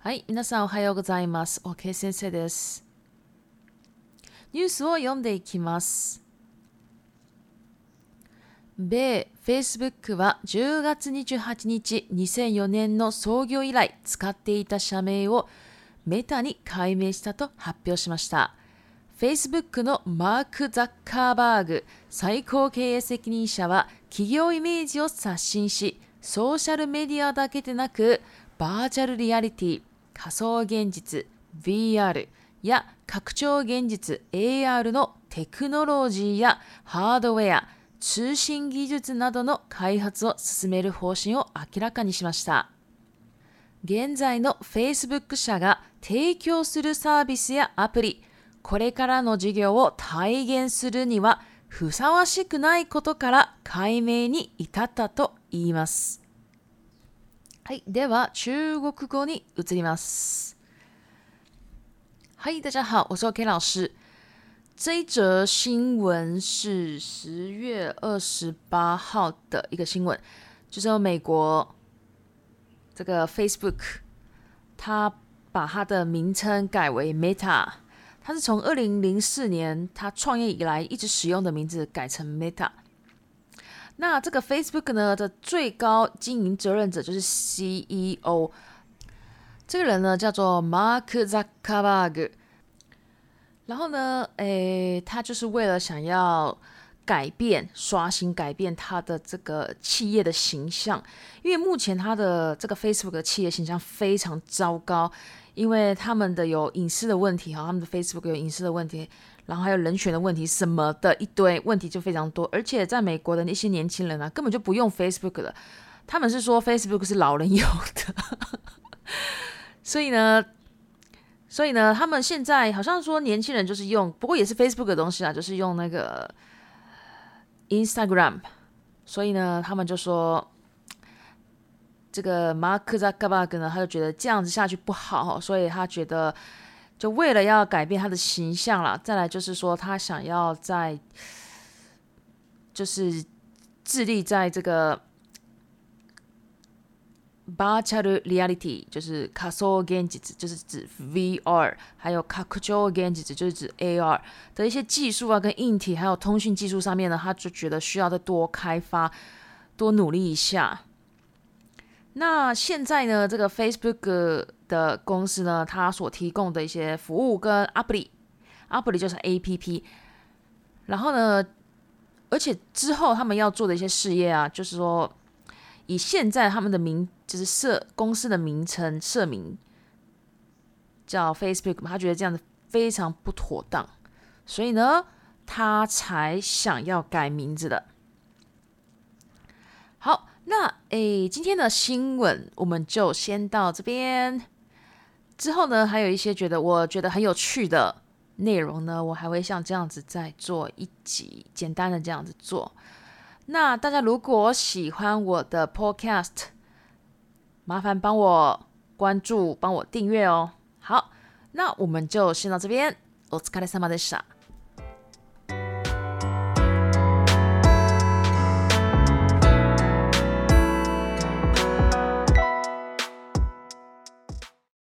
はい、皆さんおはようございます。OK 先生です。ニュースを読んでいきます。米 Facebook は10月28日2004年の創業以来使っていた社名をメタに改名したと発表しました。Facebook のマーク・ザッカーバーグ最高経営責任者は企業イメージを刷新し、ソーシャルメディアだけでなく、バーチャルリアリティ、仮想現実、VR や拡張現実 AR のテクノロジーやハードウェア、通信技術などの開発を進める方針を明らかにしました。現在の Facebook 社が提供するサービスやアプリ、これからの事業を体現するにはふさわしくないことから解明に至ったと言います。はい、では中国語に移ります。はい、大家好，我是 K 老师。这一则新闻是十月二十八号的一个新闻，就是美国这个 Facebook，他把他的名称改为 Meta，他是从二零零四年他创业以来一直使用的名字改成 Meta。那这个 Facebook 呢的最高经营责任者就是 CEO，这个人呢叫做 Mark Zuckerberg。然后呢，诶，他就是为了想要。改变、刷新、改变它的这个企业的形象，因为目前它的这个 Facebook 的企业形象非常糟糕，因为他们的有隐私的问题哈，他们的 Facebook 有隐私的问题，然后还有人权的问题什么的一堆问题就非常多，而且在美国的那些年轻人啊，根本就不用 Facebook 了，他们是说 Facebook 是老人有的，所以呢，所以呢，他们现在好像说年轻人就是用，不过也是 Facebook 的东西啊，就是用那个。Instagram，所以呢，他们就说这个马克扎克巴格呢，他就觉得这样子下去不好，所以他觉得，就为了要改变他的形象啦，再来就是说，他想要在，就是致力在这个。巴切的 reality 就是 causal a g e n s 就是指 VR，还有 c a u a l a g e s 就是指 AR 的一些技术啊，跟硬体，还有通讯技术上面呢，他就觉得需要再多开发，多努力一下。那现在呢，这个 Facebook 的公司呢，它所提供的一些服务跟 app，app 就是 app，然后呢，而且之后他们要做的一些事业啊，就是说。以现在他们的名就是社公司的名称社名叫 Facebook，他觉得这样子非常不妥当，所以呢，他才想要改名字的。好，那诶，今天的新闻我们就先到这边。之后呢，还有一些觉得我觉得很有趣的内容呢，我还会像这样子再做一集简单的这样子做。那大家如果喜欢我的 podcast，麻烦帮我关注、帮我订阅哦。好，那我们就先到这边。我疲れ様 k a た。s a m a